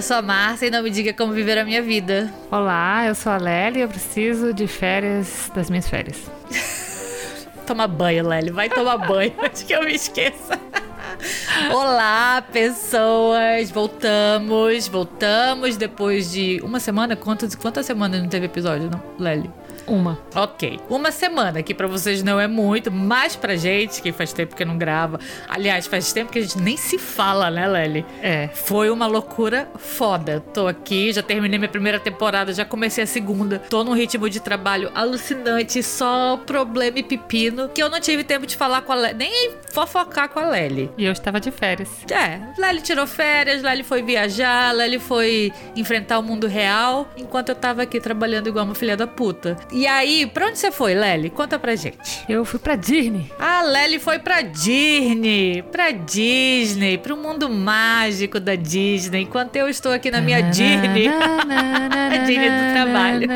eu sou a Márcia e não me diga como viver a minha vida. Olá, eu sou a Lely e eu preciso de férias das minhas férias. Toma banho, Lely, vai tomar banho antes que eu me esqueça. Olá, pessoas! Voltamos, voltamos depois de uma semana. Quantas, quantas semanas não teve episódio, não, Lely? Uma. Ok. Uma semana, que para vocês não é muito, mas pra gente, que faz tempo que não grava. Aliás, faz tempo que a gente nem se fala, né, Lely? É. Foi uma loucura foda. Tô aqui, já terminei minha primeira temporada, já comecei a segunda. Tô num ritmo de trabalho alucinante, só problema e pepino, que eu não tive tempo de falar com a Lely, nem fofocar com a Lely. E eu estava de férias. É, Lely tirou férias, Lely foi viajar, Lely foi enfrentar o mundo real, enquanto eu tava aqui trabalhando igual uma filha da puta. E aí, pra onde você foi, Lely? Conta pra gente. Eu fui pra Disney. A Lely foi pra Disney, pra Disney, pro mundo mágico da Disney, enquanto eu estou aqui na minha Disney. a Disney do trabalho.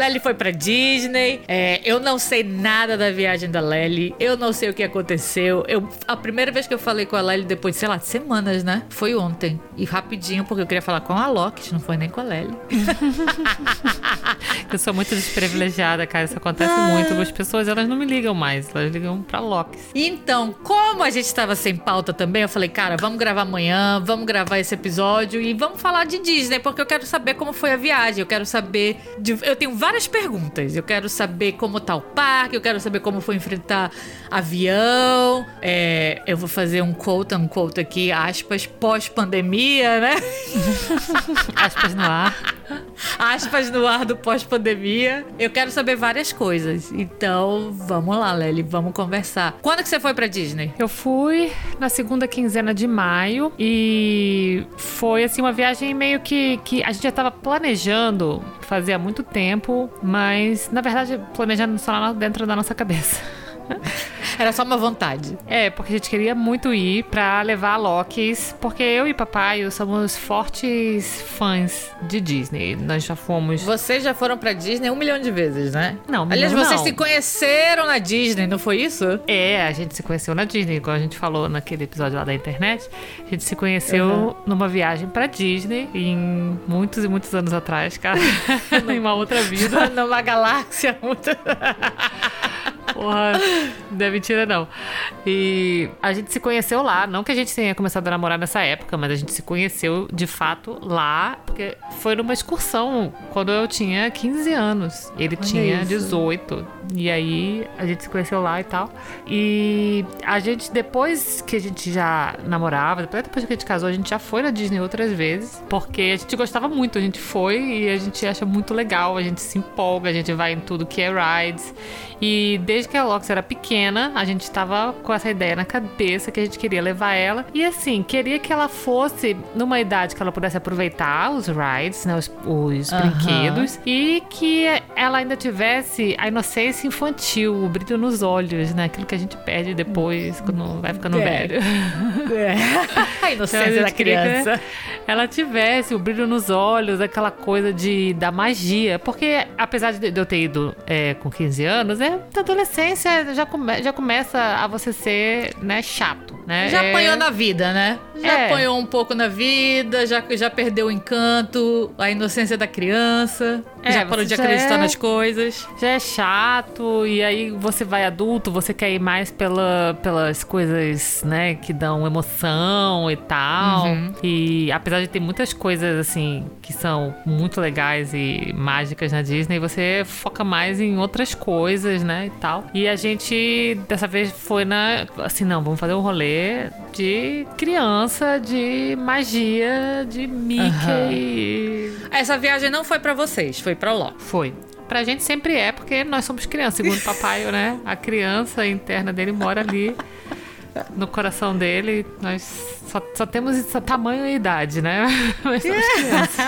Lely foi pra Disney. É, eu não sei nada da viagem da Lely. Eu não sei o que aconteceu. Eu, a primeira vez que eu falei com a Lely, depois de, sei lá, semanas, né? Foi ontem. E rapidinho, porque eu queria falar com a Loki, não foi nem com a Lely. eu sou muito desprivilegiada, cara. Isso acontece ah. muito. As pessoas, elas não me ligam mais. Elas ligam pra Loki. Então, como a gente tava sem pauta também, eu falei, cara, vamos gravar amanhã, vamos gravar esse episódio e vamos falar de Disney, porque eu quero saber como foi a viagem. Eu quero saber. De, eu tenho várias perguntas. Eu quero saber como tá o parque, eu quero saber como foi enfrentar avião. É, eu vou fazer um quote, um quote aqui, aspas, pós-pandemia, né? aspas no ar. Aspas no ar do pós-pandemia. Eu quero saber várias coisas. Então, vamos lá, Lely, vamos conversar. Quando que você foi pra Disney? Eu fui na segunda quinzena de maio e foi assim uma viagem meio que, que a gente já tava planejando fazia muito tempo, mas na verdade planejando só dentro da nossa cabeça. Era só uma vontade. É, porque a gente queria muito ir pra levar a Lokis, porque eu e papai somos fortes fãs de Disney. Nós já fomos. Vocês já foram pra Disney um milhão de vezes, né? Não, Aliás, não. vocês se conheceram na Disney, não foi isso? É, a gente se conheceu na Disney, igual a gente falou naquele episódio lá da internet. A gente se conheceu uhum. numa viagem pra Disney em muitos e muitos anos atrás, cara. em uma outra vida. numa galáxia muito. Porra, não é mentira não. E a gente se conheceu lá, não que a gente tenha começado a namorar nessa época, mas a gente se conheceu de fato lá, porque foi numa excursão quando eu tinha 15 anos. Ele Olha tinha isso. 18. E aí a gente se conheceu lá e tal. E a gente, depois que a gente já namorava, depois que a gente casou, a gente já foi na Disney outras vezes, porque a gente gostava muito. A gente foi e a gente acha muito legal, a gente se empolga, a gente vai em tudo que é rides. E desde que a Lox era pequena, a gente tava com essa ideia na cabeça que a gente queria levar ela. E assim, queria que ela fosse numa idade que ela pudesse aproveitar os rides, né, os, os brinquedos, e que ela ainda tivesse a inocência infantil, o brilho nos olhos, né? Aquilo que a gente perde depois quando vai ficando é. velho. É. A inocência então, a da criança. ela tivesse o brilho nos olhos, aquela coisa de da magia. Porque apesar de eu ter ido é, com 15 anos, é da adolescência já, come, já começa a você ser, né, chato, né? Já é... apanhou na vida, né? Já é. apanhou um pouco na vida, já, já perdeu o encanto, a inocência da criança, é, já parou de acreditar é, nas coisas. Já é chato, e aí você vai adulto, você quer ir mais pela, pelas coisas, né, que dão emoção e tal. Uhum. E apesar de ter muitas coisas, assim, que são muito legais e mágicas na Disney, você foca mais em outras coisas né, e tal. E a gente dessa vez foi na assim, não, vamos fazer um rolê de criança, de magia, de Mickey. Uhum. Essa viagem não foi para vocês, foi para Ló. Foi. Pra gente sempre é, porque nós somos crianças, segundo o papai, né? A criança interna dele mora ali no coração dele. Nós só, só temos tamanho e idade, né? Mas somos crianças.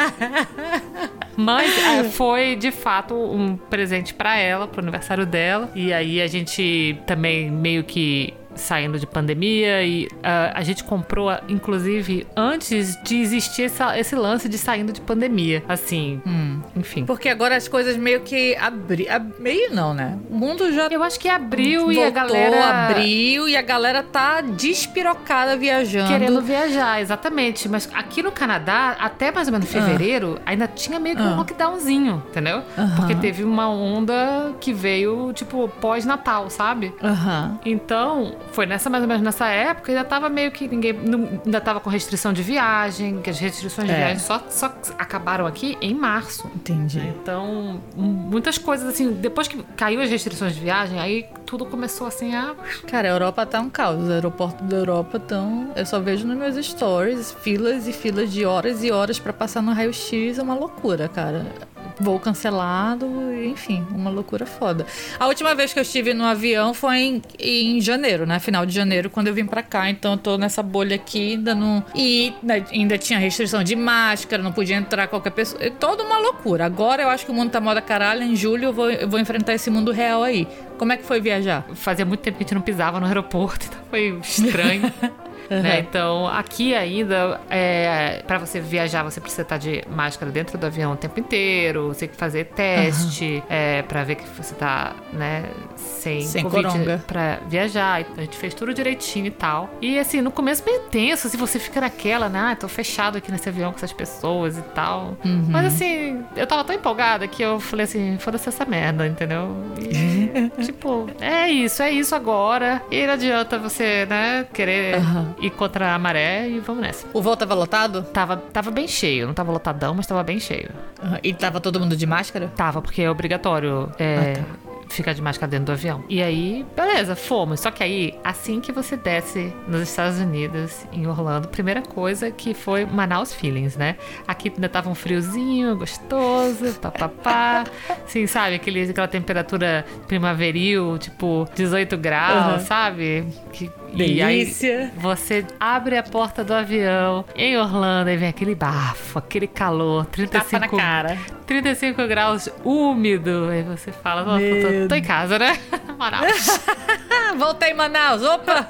Mas é, foi de fato um presente para ela, pro aniversário dela. E aí a gente também meio que saindo de pandemia e uh, a gente comprou, inclusive, antes de existir essa, esse lance de saindo de pandemia. Assim, hum. enfim. Porque agora as coisas meio que abri, ab, meio não, né? O mundo já Eu acho que abriu voltou, e a galera abriu e a galera tá despirocada viajando. Querendo viajar, exatamente. Mas aqui no Canadá, até mais ou menos ah. fevereiro, ah. ainda tinha meio que um ah. lockdownzinho, entendeu? Uh -huh. Porque teve uma onda que veio, tipo, pós-Natal, sabe? Uh -huh. Então, foi nessa mais ou menos nessa época, ainda tava meio que ninguém. Não, ainda tava com restrição de viagem, que as restrições de é. viagem só, só acabaram aqui em março. Entendi. Então, muitas coisas assim, depois que caiu as restrições de viagem, aí tudo começou assim a. Cara, a Europa tá um caos. Os aeroportos da Europa estão. Eu só vejo nos meus stories filas e filas de horas e horas para passar no raio-x. É uma loucura, cara voo cancelado, enfim, uma loucura foda. A última vez que eu estive no avião foi em, em janeiro, né? Final de janeiro, quando eu vim para cá. Então eu tô nessa bolha aqui, ainda não. E né, ainda tinha restrição de máscara, não podia entrar qualquer pessoa. É toda uma loucura. Agora eu acho que o mundo tá moda caralho. Em julho eu vou, eu vou enfrentar esse mundo real aí. Como é que foi viajar? Fazia muito tempo que a gente não pisava no aeroporto, então foi estranho. Uhum. Né? Então, aqui ainda, é, para você viajar, você precisa estar de máscara dentro do avião o tempo inteiro, você tem que fazer teste uhum. é, para ver que você tá, né, sem, sem Covid coronga. pra viajar. A gente fez tudo direitinho e tal. E assim, no começo meio tenso, se assim, você fica naquela, né, ah, tô fechado aqui nesse avião com essas pessoas e tal. Uhum. Mas assim, eu tava tão empolgada que eu falei assim, foda-se essa merda, entendeu? E, tipo, é isso, é isso agora. E não adianta você, né, querer uhum ir contra a maré e vamos nessa. O voo tava lotado? Tava, tava bem cheio. Não tava lotadão, mas tava bem cheio. Uhum. E tava todo mundo de máscara? Tava, porque é obrigatório. É, ah, tá ficar de máscara dentro do avião. E aí, beleza, fomos. Só que aí, assim que você desce nos Estados Unidos, em Orlando, primeira coisa que foi Manaus Feelings, né? Aqui ainda tava um friozinho, gostoso, papapá. Assim, sabe? Aquele, aquela temperatura primaveril, tipo 18 graus, uhum. sabe? Que Delícia. E aí você abre a porta do avião em Orlando e vem aquele bafo, aquele calor, 35 Tapa na cara. 35 graus úmido. Aí você fala, nossa, tô, tô, em casa, né? Manaus. Voltei em Manaus, opa!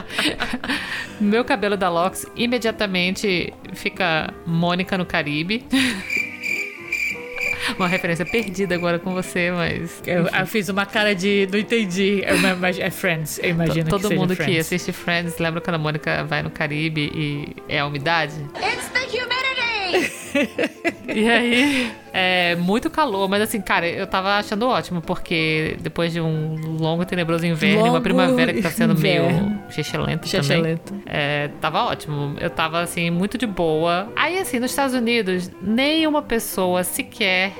Meu cabelo da Lox imediatamente fica Mônica no Caribe uma referência perdida agora com você, mas. Eu, eu, fiz uma cara de. Não entendi. Eu, mas é Friends, eu imagino Todo que mundo que assiste Friends lembra quando a Mônica vai no Caribe e é a umidade? It's the humidity! e aí, é muito calor, mas assim, cara, eu tava achando ótimo, porque depois de um longo e tenebroso inverno longo uma primavera que tá sendo inverno. meio xixelento também. É, tava ótimo. Eu tava, assim, muito de boa. Aí, assim, nos Estados Unidos, nenhuma pessoa sequer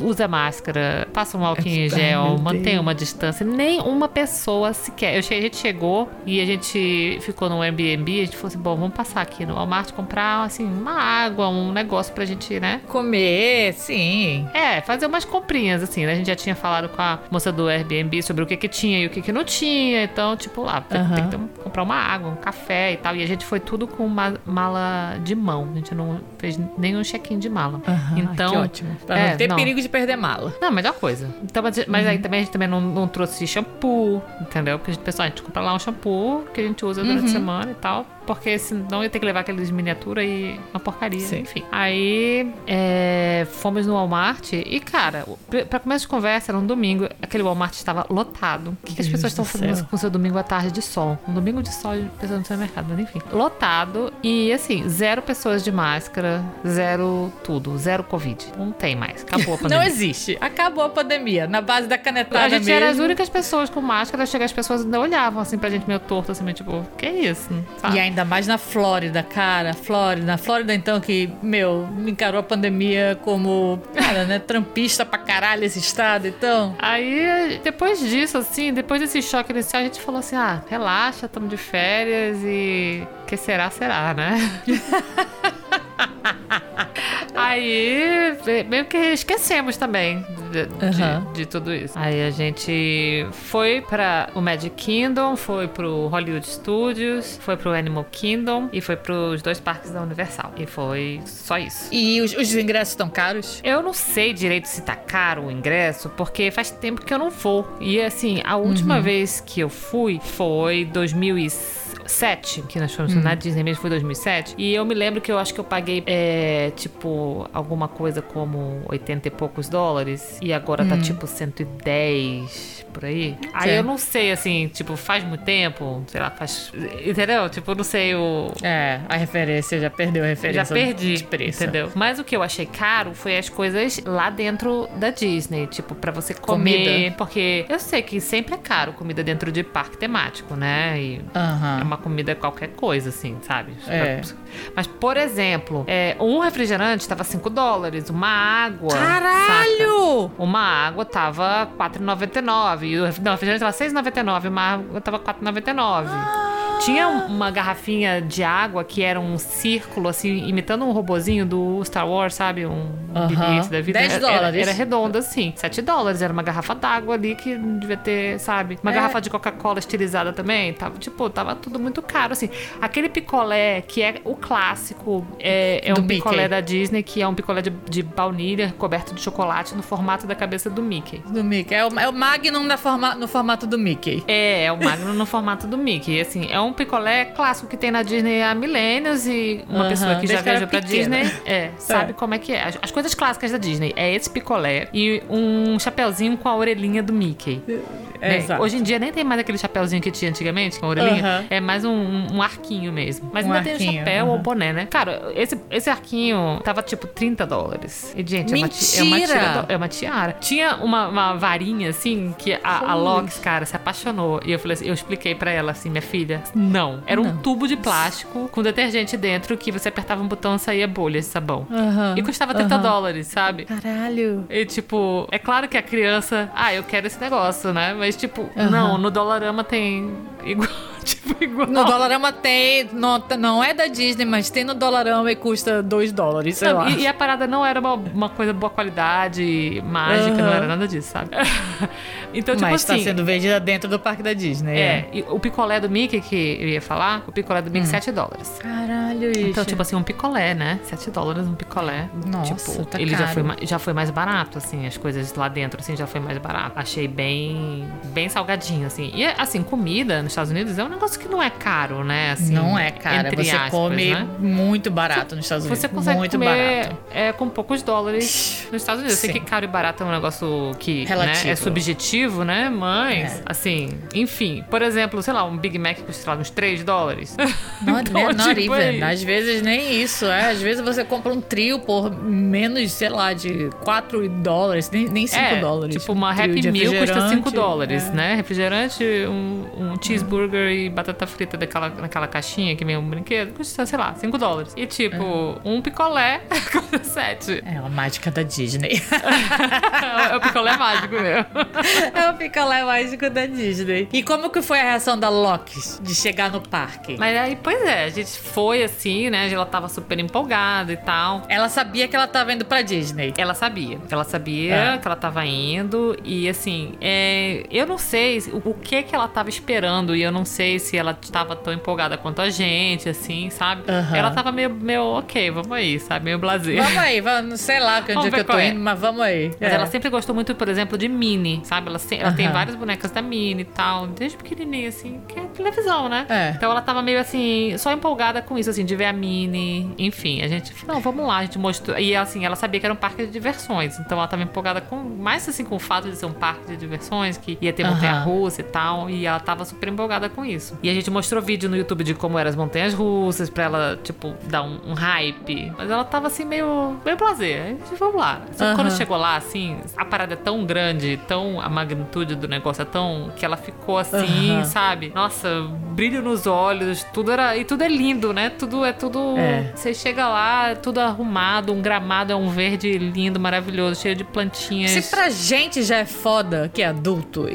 usa máscara, passa um álcool em gel, mantém uma distância. Nem uma pessoa sequer. Eu cheguei, a gente chegou e a gente ficou no Airbnb, a gente falou assim, bom, vamos passar aqui no Walmart comprar, assim, uma água, um negócio pra gente, né? Comer, sim. É, fazer umas comprinhas, assim, né? A gente já tinha falado com a moça do Airbnb sobre o que que tinha e o que que não tinha. Então, tipo, lá, tem, uhum. tem que comprar uma água, um café e tal. E a gente foi tudo com uma mala de mão. A gente não fez nenhum check-in de mala. Uhum, então, que ótimo. Pra é, não ter não. perigo de perder mala. Não, melhor coisa. Então, mas, mas uhum. aí também a gente também não, não trouxe shampoo, entendeu? Porque a gente pensou, ah, a gente compra lá um shampoo que a gente usa durante a uhum. semana e tal porque senão ia ter que levar aqueles miniatura e uma porcaria, Sim. enfim. Aí é, fomos no Walmart e, cara, pra começo de conversa, era um domingo, aquele Walmart estava lotado. O que, que as pessoas estão fazendo com seu domingo à tarde de sol? Um domingo de sol pensando no seu mercado, mas enfim. Lotado e, assim, zero pessoas de máscara, zero tudo, zero Covid. Não tem mais. Acabou a pandemia. Não existe. Acabou a pandemia. Na base da canetada A gente mesmo. era as únicas pessoas com máscara, chegar as pessoas ainda olhavam assim pra gente meio torto, assim, meio tipo, que isso? Sabe? E ainda Ainda mais na Flórida, cara. Flórida. Na Flórida, então, que, meu, encarou a pandemia como, cara, né? Trampista pra caralho esse estado, então. Aí, depois disso, assim, depois desse choque inicial, a gente falou assim: ah, relaxa, estamos de férias e. que será, será, né? Aí, meio que esquecemos também De, de, de tudo isso. Aí a gente foi pra o Magic Kingdom, foi pro Hollywood Studios, foi pro Animal Kingdom e foi pros dois parques da Universal. E foi só isso. E os, os ingressos estão caros? Eu não sei direito se tá caro o ingresso, porque faz tempo que eu não vou. E assim, a última vez que eu fui foi 2007, que nós fomos na Disney mesmo, foi 2007. E eu me lembro que eu acho que eu paguei, é, tipo, alguma coisa como 80 e poucos dólares. E agora tá tipo 110 por aí. Aí eu não sei, assim, tipo, faz muito tempo, sei lá, faz. Entendeu? Tipo, eu não sei o. É, a referência, já perdeu a Já referência perdi, de preço. entendeu? Mas o que eu achei caro foi as coisas lá dentro da Disney, tipo, pra você comer. Comida. Porque eu sei que sempre é caro comida dentro de parque temático, né? E é uma comida qualquer coisa, assim, sabe? É. Mas, por exemplo, é, um refrigerante tava 5 dólares, uma água. saca? Uma água tava 4,99. E o refrigerante tava 6,99. Uma água tava 4,99. Tinha um- uma garrafinha de água que era um círculo, assim, imitando um robozinho do Star Wars, sabe? Um Aham. BB-8 da vida. 10 Era- era- dólares. Era, redonda, assim. 7 dólares. Era uma garrafa d'água ali que devia ter, sabe? Uma É. garrafa de Coca-Cola estilizada também. Tava, tipo, tava tudo muito caro, assim. Aquele picolé, que é o clássico, é, é um picolé Mickey. da Disney, que é um picolé de, de baunilha coberto de chocolate no formato da cabeça do Mickey. Do Mickey. É o, é o Magnum forma, no formato do Mickey. É, é o Magno no formato do Mickey. Assim, é um picolé clássico que tem na Disney há milênios e uma Aham, pessoa que já viajou pra pequena. Disney é, sabe como é que é. As, as coisas clássicas da Disney é esse picolé e um chapeuzinho com a orelhinha do Mickey. É, né? exato. Hoje em dia nem tem mais aquele chapeuzinho que tinha antigamente, com a orelhinha. Aham. É mais um, um- arquinho mesmo. Mas Um ainda tem o arquinho, chapéu aham. ou boné, né? Cara, esse, esse arquinho tava tipo 30 dólares. E, gente, é uma, é uma, tira- é uma tiara. Tinha uma, uma varinha, assim, que a, a Lox, cara, se apaixonou. E eu falei assim, eu expliquei pra ela assim, minha filha, não. Era um Não. tubo de plástico com detergente dentro que você apertava um botão e saía bolhas de sabão. Aham, E custava 30 aham. dólares, sabe? Caralho. E, tipo, é claro que a criança, ah, eu quero esse negócio, né? Mas, tipo, Aham. não, no Dollarama tem igual, tipo, igual. No Dollarama tem. Não, não é da Disney, mas tem no Dollarama e custa 2 dólares, sei Não, lá. e, e a parada não era uma, uma coisa boa qualidade, mágica, não Aham. era nada disso, sabe? então, tipo mas tá assim. sendo vendida dentro do parque da Disney. É, e o picolé do Mickey que eu ia falar, o picolé do Hum. Mickey, 7 dólares. Caralho, isso. Então, tipo assim, um picolé, né? 7 dólares um picolé. Nossa, tipo, tá ele já caro. foi, ma- já foi mais barato, assim, as coisas lá dentro, assim, já foi mais barato. Achei bem, bem salgadinho, assim. E, assim, comida nos Estados Unidos é um negócio que não é caro, né? Assim, não é, entre Você aspas, come né? muito barato nos Estados Unidos. Você consegue muito comer barato. é, com poucos dólares nos Estados Unidos. Eu sei que caro e barato é um negócio que né, é subjetivo, né? Mas, É. assim, enfim. Por exemplo, sei lá, um Big Mac custa lá, uns 3 dólares. Não, Então, não, not tipo, even. é- Às vezes nem isso. É. Às vezes você compra um trio por menos, sei lá, de 4 dólares, nem, nem 5 é, dólares. Tipo, uma Um Happy Meal custa 5 refrigerante. dólares, É. né? Refrigerante, um, um cheeseburger e batata frita daquela, naquela caixinha que vem um brinquedo, custa, sei lá, 5 dólares. E tipo, um picolé custa 7. É a mágica da Disney. é o picolé mágico mesmo. é o picolé mágico da Disney. E como que foi a reação da Loki de chegar no parque? Mas aí, pois é, a gente foi assim, né? Ela tava super empolgada e tal. Ela sabia que ela tava indo pra Disney. Ela sabia. Ela sabia É. que ela tava indo. E assim, é, eu não sei o, o que que ela tava esperando. E eu não sei se ela tava tão empolgada quanto a gente, assim, sabe? Aham. Ela tava meio, meio ok, vamos aí, sabe? Meio blazer. Vamos aí, vamos, não sei lá que onde é que eu tô é. indo, mas vamos aí. Mas É. ela sempre gostou muito, por exemplo, de Minnie, sabe? Ela, se- ela tem Aham. várias bonecas da Minnie e tal, desde pequenininha, assim, que é televisão, né? É. Então ela tava meio assim, só empolgada com isso, assim, de ver a Minnie. Enfim, a gente, não, vamos lá, a gente mostrou. E assim, ela sabia que era um parque de diversões, então ela tava empolgada com, mais assim, com o fato de ser um parque de diversões, que ia ter montanha-russa e tal, e ela tava super empolgada com isso. E a gente mostrou vídeo no YouTube de como eram as montanhas-russas, pra ela, tipo, dar um, um hype. Mas ela tava assim, meio, meio prazer. A gente, vamos lá. Só que quando chegou lá, assim, a parada é tão grande, tão. A magnitude do negócio é tão. que ela ficou assim, Aham. sabe? Nossa, brilho nos olhos, tudo era. E tudo é lindo, né? Tudo é tudo. É. Você chega lá, é tudo arrumado, um gramado é um verde lindo, maravilhoso, cheio de plantinhas. Se pra gente já é foda que é adulto,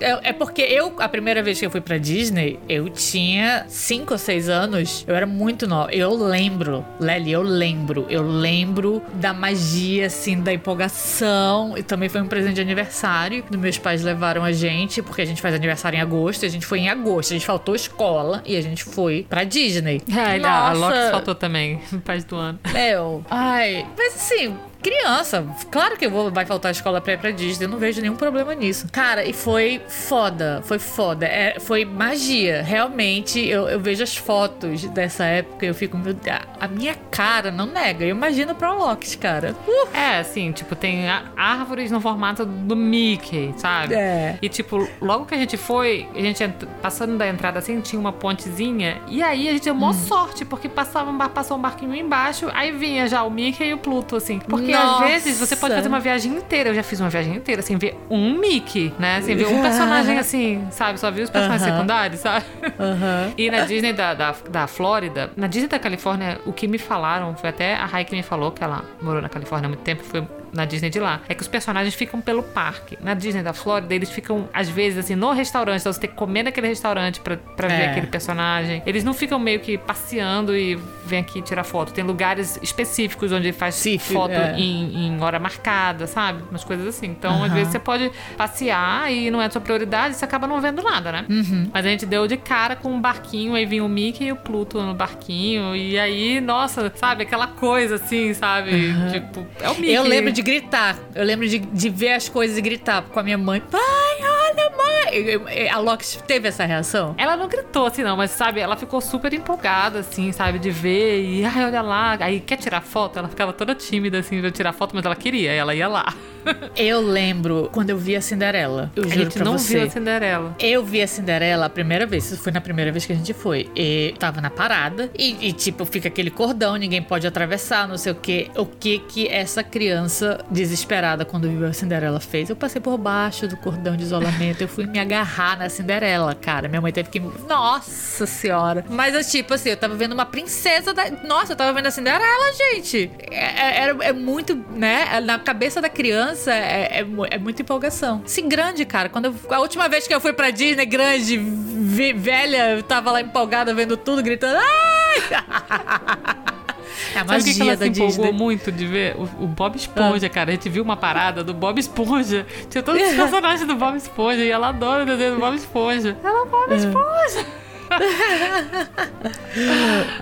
eu- é porque eu, a primeira vez que eu fui pra Disney, eu tinha 5 ou 6 anos. Eu era muito nova. Eu lembro, Lely, eu lembro. Eu lembro da magia, assim, da empolgação. E também foi um presente de aniversário. Meus pais levaram a gente, porque a gente faz aniversário em agosto. E a gente foi em agosto. A gente faltou escola e a gente foi pra Disney. É, a Loki faltou também, paz do ano. Meu, ai. Mas assim, criança. Claro que eu vou, vai faltar a escola ir pra Disney, eu não vejo nenhum problema nisso. Cara, e foi foda, foi foda. É, foi magia. Realmente, eu, eu vejo as fotos dessa época e eu fico, meu Deus, a minha cara não nega. Eu imagino pra Loki, cara. Uh. É, assim, tipo, tem árvores no formato do Mickey, sabe? É. E, tipo, logo que a gente foi, a gente passando da entrada assim, tinha uma pontezinha. E aí a gente deu hum. sorte, porque passava, passou um barquinho embaixo, aí vinha já o Mickey e o Pluto, assim. Porque porque Nossa. às vezes você pode fazer uma viagem inteira. Eu já fiz uma viagem inteira sem ver um Mickey, né? Sem ver um personagem assim, sabe? Só vi os personagens uh -huh. secundários, sabe? Uh -huh. E na Disney da, da, da Flórida, na Disney da Califórnia, o que me falaram, foi até a Rai que me falou, que ela morou na Califórnia há muito tempo, foi na Disney de lá, é que os personagens ficam pelo parque. Na Disney da Flórida, eles ficam, às vezes, assim, no restaurante. Então você tem que comer naquele restaurante pra, pra é. ver aquele personagem. Eles não ficam meio que passeando e vem aqui tirar foto. Tem lugares específicos onde faz Sim, foto é. em, em, hora marcada, sabe? Umas coisas assim. Então, uhum. às vezes, você pode passear e não é sua prioridade, você acaba não vendo nada, né? Uhum. Mas a gente deu de cara com um barquinho, aí vinha o Mickey e o Pluto no barquinho. E aí, nossa, sabe? Aquela coisa assim, sabe? Uhum. Tipo, é o Mickey. Eu lembro de de gritar. Eu lembro de, de ver as coisas e gritar com a minha mãe. Pai, olha, mãe! A Lox teve essa reação? Ela não gritou assim, não, mas sabe, ela ficou super empolgada, assim, sabe, de ver. E ai, olha lá. Aí quer tirar foto? Ela ficava toda tímida, assim, de tirar foto, mas ela queria, ela ia lá. eu lembro quando eu vi a Cinderela. Eu a gente não você. viu a Cinderela. Eu vi a Cinderela a primeira vez. Isso foi na primeira vez que a gente foi. E tava na parada. E, e tipo, fica aquele cordão, ninguém pode atravessar, não sei o que. O que que essa criança desesperada quando viu a Cinderela fez? Eu passei por baixo do cordão de isolamento. eu fui me agarrar na Cinderela, cara. Minha mãe teve que. Nossa senhora. Mas eu, tipo assim, eu tava vendo uma princesa da. Nossa, eu tava vendo a Cinderela, gente. É, é, é muito, né? Na cabeça da criança é, é, é muita empolgação. Sim, grande, cara. Quando eu, a última vez que eu fui pra Disney, grande, velha, eu tava lá empolgada vendo tudo, gritando. Ai! É a magia Sabe que ela da se empolgou Disney. muito de ver? O, o Bob Esponja, ah. cara. A gente viu uma parada do Bob Esponja. Tinha todos os personagens do Bob Esponja e ela adora o desenho do Bob Esponja. Ela é o Bob Esponja.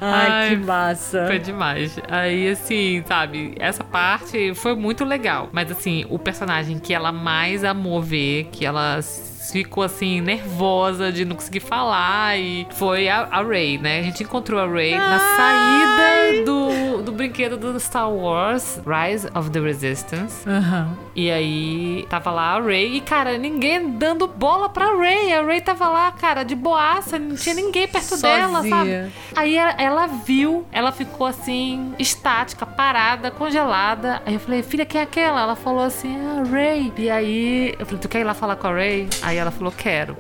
Ai, Ai, que massa. Foi demais. Aí, assim, sabe, essa parte foi muito legal. Mas, assim, o personagem que ela mais amou ver, que ela ficou assim, nervosa de não conseguir falar. E foi a, a Ray, né? A gente encontrou a Ray Ai. na saída do, do brinquedo do Star Wars, Rise of the Resistance. Uhum. E aí tava lá a Ray e, cara, ninguém dando bola pra Ray. A Ray tava lá, cara, de boaça, não tinha ninguém perto Sozinha. dela, sabe? Aí ela, ela viu, ela ficou assim, estática, parada, congelada. Aí eu falei, filha, quem é aquela? Ela falou assim, a ah, Ray. E aí eu falei, tu quer ir lá falar com a Ray? Aí ela falou, quero.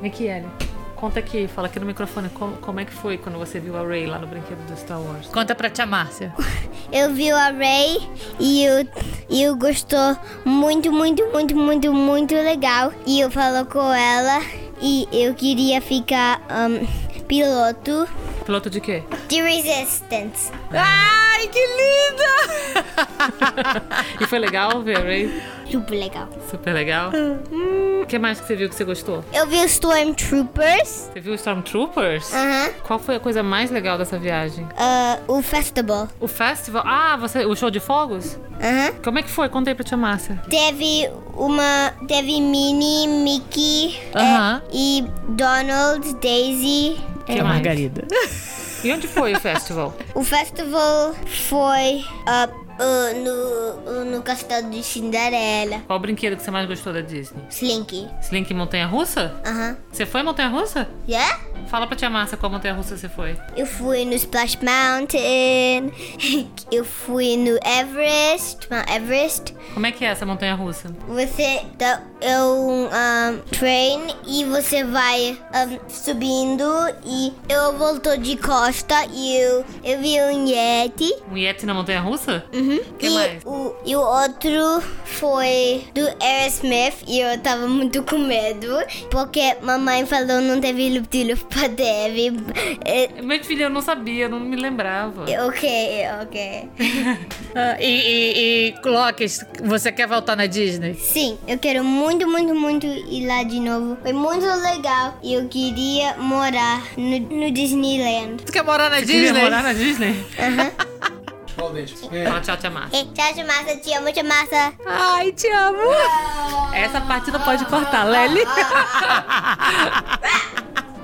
Vem aqui, Ellie. Conta aqui, fala aqui no microfone como, como é que foi quando você viu a Ray lá no brinquedo do Star Wars. Conta pra tia Márcia. Eu vi a Ray e eu, e eu gostou muito, muito, muito, muito, muito legal. E eu falou com ela e eu queria ficar um, piloto. Piloto de quê? De Resistance. Ai, que linda! e foi legal ver a Ray? Super legal. Super legal? Hum. O que mais que você viu que você gostou? Eu vi os Stormtroopers. Você viu os Stormtroopers? Aham. Qual foi a coisa mais legal dessa viagem? Uh, o festival. O festival? Ah, você, o show de fogos? Aham. Como é que foi? Conta aí pra tia Márcia. Teve uma. Teve Minnie, Mickey Aham. é, e Donald, Daisy. Que é Margarida. E onde foi o festival? O festival foi uh, uh, no, no castelo de Cinderela. Qual o brinquedo que você mais gostou da Disney? Slink. Slink Montanha Russa? Aham. Você foi Montanha Russa? Yeah? Fala pra tia Márcia qual Montanha Russa você foi. Eu fui no Splash Mountain. Eu fui no Everest. Mount Everest. Como é que é essa Montanha Russa? Você dá é um, um, train e você vai um, subindo e eu voltou de costa e eu, eu vi um Yeti. Um Yeti na montanha russa? Uhum. que e, mais? O, e o outro foi do Aerosmith e eu tava muito com medo porque mamãe falou não teve lup pra deve. É, Meu filho, eu não sabia, eu não me lembrava. ok, ok. Ah, e, e, e Locks, você quer voltar na Disney? Sim, eu quero muito, muito, muito ir lá de novo. Foi muito legal e eu queria morar no, no Disneyland. Tu quer morar na Disney? morar na Disney? Qual dente? Fala tchau, tia Márcia. E, tchau, tia massa, te amo, tia massa. Ai, te amo. Essa parte não pode cortar, Lely.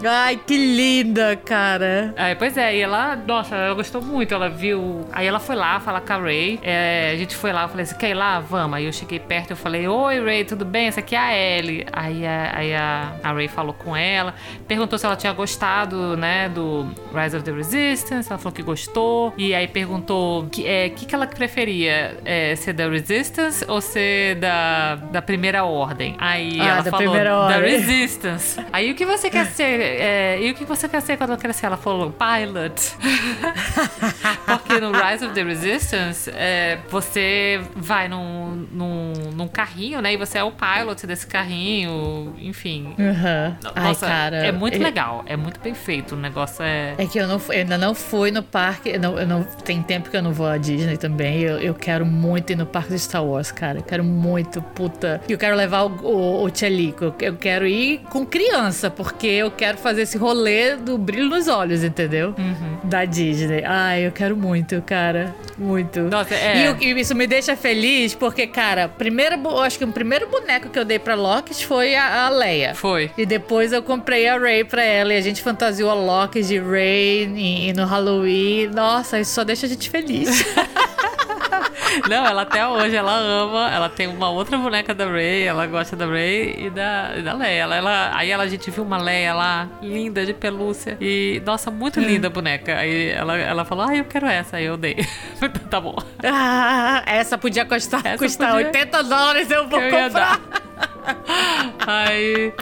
Ai, que linda, cara. É, pois é, e ela, nossa, ela gostou muito, ela viu. Aí ela foi lá falar com a Ray. É, a gente foi lá, eu falei assim: quer ir lá? Vamos. Aí eu cheguei perto, eu falei: Oi, Ray, tudo bem? Essa aqui é a Ellie. Aí, a, aí a, a Ray falou com ela, perguntou se ela tinha gostado, né, do Rise of the Resistance. Ela falou que gostou. E aí perguntou o que, é, que, que ela preferia: é, ser da Resistance ou ser da, da Primeira Ordem? Aí Ah, ela da falou: Primeira da Ordem. Resistance. Aí o que você quer ser? É, e o que você quer ser quando crescer? Ela falou, pilot. Porque no Rise of the Resistance, é, você vai num, num, num carrinho, né? E você é o pilot desse carrinho, enfim. Uhum. Ai, Nossa, cara. é muito eu- legal, é muito bem feito. O negócio é. É que eu, não, eu ainda não fui no parque. Eu não, eu não- tem tempo que eu não vou à Disney também. Eu, eu quero muito ir no parque de Star Wars, cara. Eu quero muito, puta. E eu quero levar o, o, o Tchelico. Eu, eu quero ir com criança, porque eu quero fazer esse rolê do brilho nos olhos, entendeu? Da Disney. Ai, eu quero muito, cara. Muito. Nossa, é. E, e isso me deixa feliz, porque, cara, primeiro, acho que o primeiro boneco que eu dei pra Locks foi a, a Leia. Foi. E depois eu comprei a Ray pra ela e a gente fantasiou a Loki de Ray e, e no Halloween. Nossa, isso só deixa a gente feliz. Não, ela até hoje, ela ama. Ela tem uma outra boneca da Ray, ela gosta da Ray e da, e da Leia. Ela, ela- aí ela, a gente viu uma Leia lá, linda, de pelúcia. E, nossa, muito linda a boneca. Aí ela, ela falou, ah, eu quero essa. Aí eu dei. tá bom. Ah, essa podia custar, Essa custar podia. 80 dólares, eu vou Eu comprar. Aí.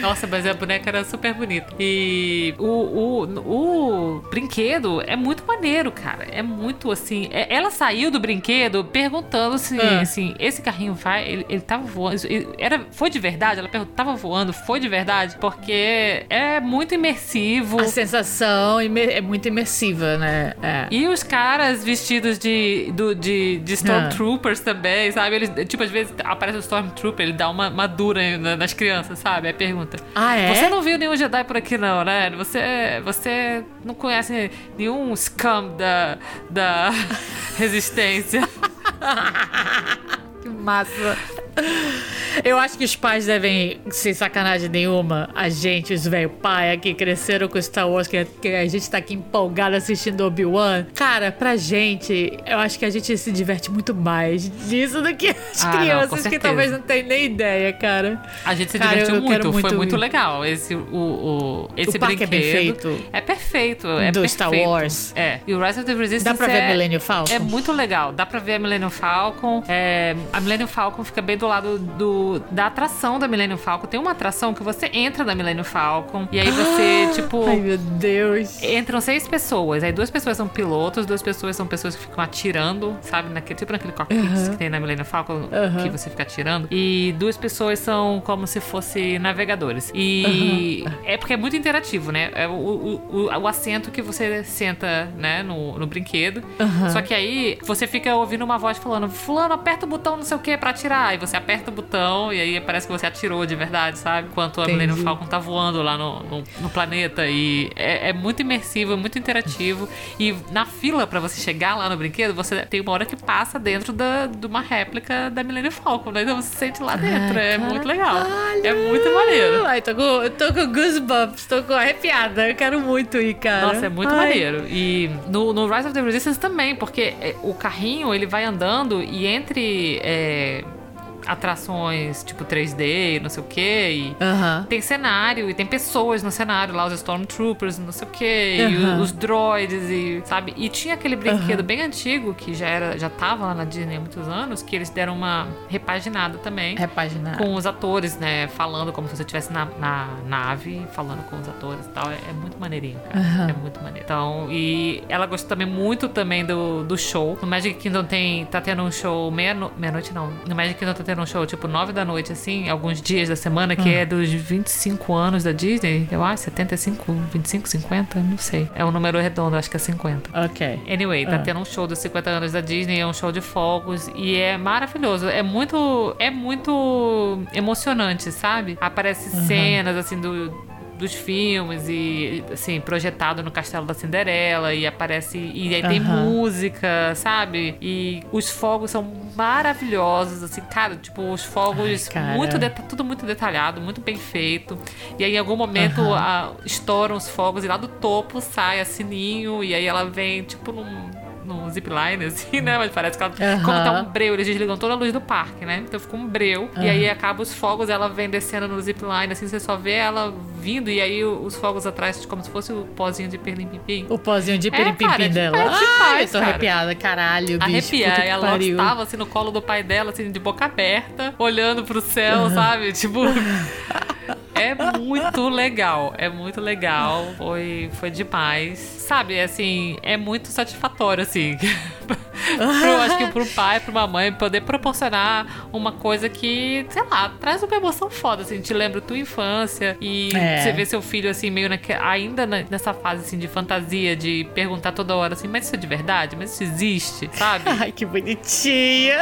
Nossa, mas a boneca era super bonita. E o, o, o brinquedo é muito maneiro, cara. É muito assim. é- ela saiu do brinquedo perguntando se Ah. assim, esse carrinho vai. Ele, ele tava voando. ele- Era, foi de verdade? Ela perguntou, tava voando? Foi de verdade? Porque é muito imersivo. A sensação é muito imersiva, né? É. E os caras vestidos de, do, de, de Stormtroopers também, sabe? Eles, tipo, às vezes aparece o Stormtrooper, ele dá uma, uma dura na- nas crianças, sabe? Aí pergunta: Ah, é? Você não viu nenhum Jedi por aqui, não, né? Você, você não conhece nenhum scum da, da resistência. Que massa. Eu acho que os pais devem, sem sacanagem nenhuma, a gente, os velho pai aqui, cresceram com Star Wars, que, que a gente tá aqui empolgado assistindo Obi-Wan. Cara, pra gente, eu acho que a gente se diverte muito mais disso do que as Ah, não, crianças, que certeza. talvez não tenham nem ideia, cara. A gente se Cara, divertiu eu quero muito, foi muito muito legal. Esse, o, o, esse O parque é brinquedo feito. É perfeito. É Do perfeito. Star Wars. É. E o Rise of the Resistance Dá pra ver é, a Millennium Falcon? É muito legal. Dá pra ver a Millennium Falcon. É, a Millennium Falcon fica bem do lado do, da atração da Millennium Falcon. Tem uma atração que você entra na Millennium Falcon e aí você, tipo. Ai, meu Deus. Entram seis pessoas, aí duas pessoas são pilotos, duas pessoas são pessoas que ficam atirando, sabe? Naquele, tipo naquele cockpit que tem na Millennium Falcon, que você fica atirando. E duas pessoas são como se fossem navegadores. E é porque é muito interativo, né? É o, o, o, o assento que você senta, né, no, no brinquedo. Só que aí você fica ouvindo uma voz falando: Fulano, aperta o botão não sei o que pra atirar. Aí você aperta o botão e aí parece que você atirou de verdade, sabe? Enquanto a. Millennium Falcon tá voando lá no, no, no planeta. E é, é muito imersivo, é muito interativo. E na fila pra você chegar lá no brinquedo, você tem uma hora que passa dentro da, de uma réplica da Millennium Falcon, né? Então você se sente lá dentro. é muito legal. É muito maneiro. Ai, tô com, tô com goosebumps, tô com arrepiada. Eu quero muito ir, cara. Nossa, é muito Ai. maneiro. E no, no Rise of the Resistance também, porque é, o carrinho ele vai andando e entre é, えー atrações tipo 3D, não sei o que. E Aham. tem cenário e tem pessoas no cenário lá, os Stormtroopers, não sei o que, Aham. o- os droids, e sabe? E tinha aquele brinquedo bem antigo que já era, já tava lá na Disney há muitos anos, que eles deram uma repaginada também. Repaginar. Com os atores, né? Falando como se você estivesse na, na nave, falando com os atores e tal. É, é muito maneirinho, cara. É muito maneiro. Então, e ela gostou também muito também do, do show. No Magic Kingdom tem, tá tendo um show meia-noite, meia-noite não. No Magic Kingdom tá tendo um show tipo nove da noite, assim, alguns dias da semana, que é dos 25 anos da Disney. Eu acho, 75, 25, 50, não sei. É um número redondo, acho que é 50. Ok. Anyway, tá Ah. tendo um show dos 50 anos da Disney, é um show de fogos e é maravilhoso. É muito, é muito emocionante, sabe? Aparece cenas assim do dos filmes e assim projetado no castelo da Cinderela e aparece e aí tem música, sabe? E os fogos são maravilhosos, assim, cara, tipo os fogos Ai, muito tudo muito detalhado, muito bem feito. E aí em algum momento Aham. a- estouram os fogos e lá do topo sai a sininho e aí ela vem tipo num, num zipline, assim, né? Mas parece que ela. Aham. Como tá um breu, eles desligam toda a luz do parque, né? Então fica um breu. E aí acaba os fogos, ela vem descendo no zipline, assim, você só vê ela vindo e aí os fogos atrás, como se fosse o pozinho de perlim-pim-pim. O pozinho de É, cara, pirim-pim é dela. demais, Ai, eu tô cara. arrepiada, caralho, bicho. Arrepiar, que ela pariu. estava assim no colo do pai dela, assim, de boca aberta, olhando pro céu, sabe? Tipo. É muito legal, é muito legal, foi, foi demais. Sabe, assim, é muito satisfatório, assim. eu acho que pro pai, pra uma mãe, poder proporcionar uma coisa que, sei lá, traz uma emoção foda, assim, te lembra tua infância e É. você vê seu filho, assim, meio naque, ainda na- nessa fase, assim, de fantasia, de perguntar toda hora, assim, mas isso é de verdade? Mas isso existe, sabe? Ai, que bonitinha.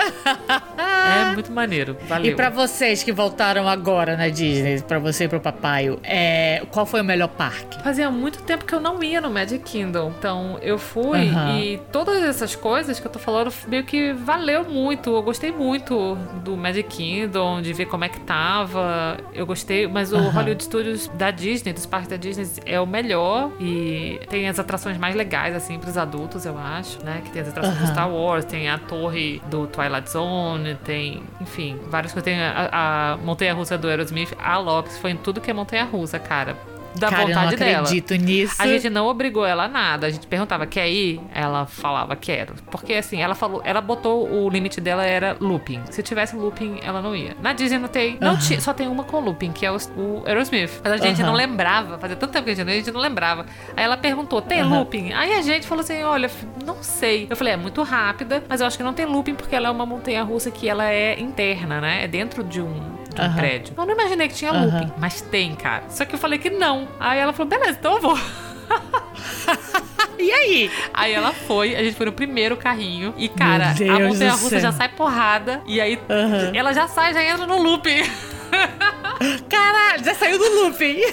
É muito maneiro, valeu. E pra vocês que voltaram agora na Disney, pra você e pro papai, é, qual foi o melhor parque? Fazia muito tempo que eu não ia no Magic Kingdom. Então eu fui Aham. e todas essas coisas que eu tô falando meio que valeu muito. Eu gostei muito do Magic Kingdom, de ver como é que tava. Eu gostei, mas o Aham. Hollywood Studios da Disney, dos parques da Disney, é o melhor. E tem as atrações mais legais, assim, pros adultos, eu acho, né? Que tem as atrações do Aham. Star Wars, tem a torre do Twilight Zone, tem, enfim, várias coisas. Tem a, a montanha russa do Aerosmith, a Lox, foi em tudo que é montanha russa, cara. Da Cara, eu não vontade dela. acredito nisso. A gente não obrigou ela a nada. A gente perguntava, quer ir? Ela falava, quero. Porque assim, ela falou, ela botou o limite dela era looping. Se tivesse looping, ela não ia. Na Disney não tem. Não Aham. tinha, só tem uma com looping, que é o, o Aerosmith. Mas a gente Aham. não lembrava. Fazia tanto tempo que a gente a gente não lembrava. Aí ela perguntou, tem Aham. looping? Aí a gente falou assim: olha, não sei. Eu falei, é muito rápida, mas eu acho que não tem looping porque ela é uma montanha russa que ela é interna, né? É dentro de um, de um Aham. prédio. Eu não imaginei que tinha looping, mas tem, cara. Só que eu falei que não. Aí ela falou, beleza, então eu vou. E aí? Aí ela foi, a gente foi no primeiro carrinho. E, cara, a montanha do russa já sai porrada. E aí Aham. ela já sai, já entra no looping. Caralho, já saiu do looping.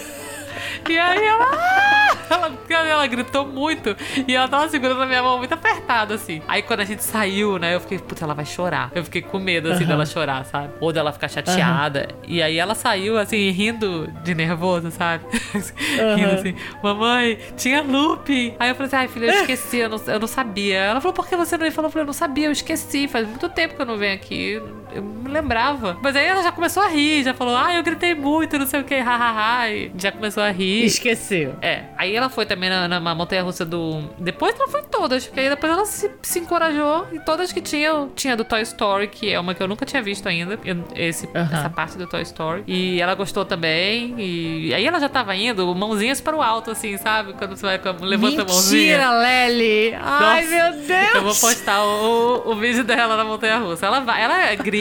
E aí ela, "Ah!" ela. Ela gritou muito. E ela tava segurando a minha mão muito apertada, assim. Aí quando a gente saiu, né, eu fiquei, puta, ela vai chorar. Eu fiquei com medo, assim, Aham. dela chorar, sabe? Ou dela ficar chateada. E aí ela saiu, assim, rindo de nervoso, sabe? rindo assim, mamãe, tinha looping. Aí eu falei assim, ai, filha, eu esqueci, eu não, eu não sabia. Ela falou, por que você não ia? Falou, eu falei, eu não sabia, eu esqueci. Faz muito tempo que eu não venho aqui. Eu me lembrava. Mas aí ela já começou a rir, já falou, ai, eu gritei muito, não sei o que, hahaha. E já começou a rir. Esqueceu. É, aí ela foi também na, na montanha russa do. Depois ela foi em todas, porque aí depois ela se, se encorajou e todas que tinham. Tinha do Toy Story, que é uma que eu nunca tinha visto ainda, esse, Aham. essa parte do Toy Story. E ela gostou também. E aí ela já tava indo, mãozinhas para o alto, assim, sabe? Quando você vai, levanta a mãozinha. Mentira, Lely. Ai, Nossa, meu Deus. Eu vou postar o, o vídeo dela na montanha russa. Ela vai, ela grita,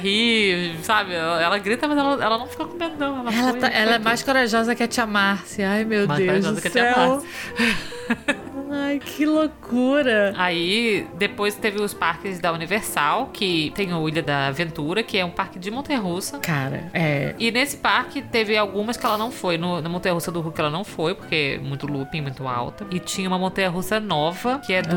ri, sabe? Ela, ela grita, mas ela, ela não fica com medo, não. Ela, Ela, foi- tá- ela é mais corajosa que a Tia Márcia. Ai, meu Mais Deus corajosa do que a Tia céu. Ai, que loucura. Aí, depois teve os parques da Universal, que tem o Ilha da Aventura, que é um parque de montanha-russa. Cara, é... E nesse parque teve algumas que ela não foi. No, na montanha-russa do Hulk ela não foi, porque é muito looping, muito alta. E tinha uma montanha-russa nova, que é do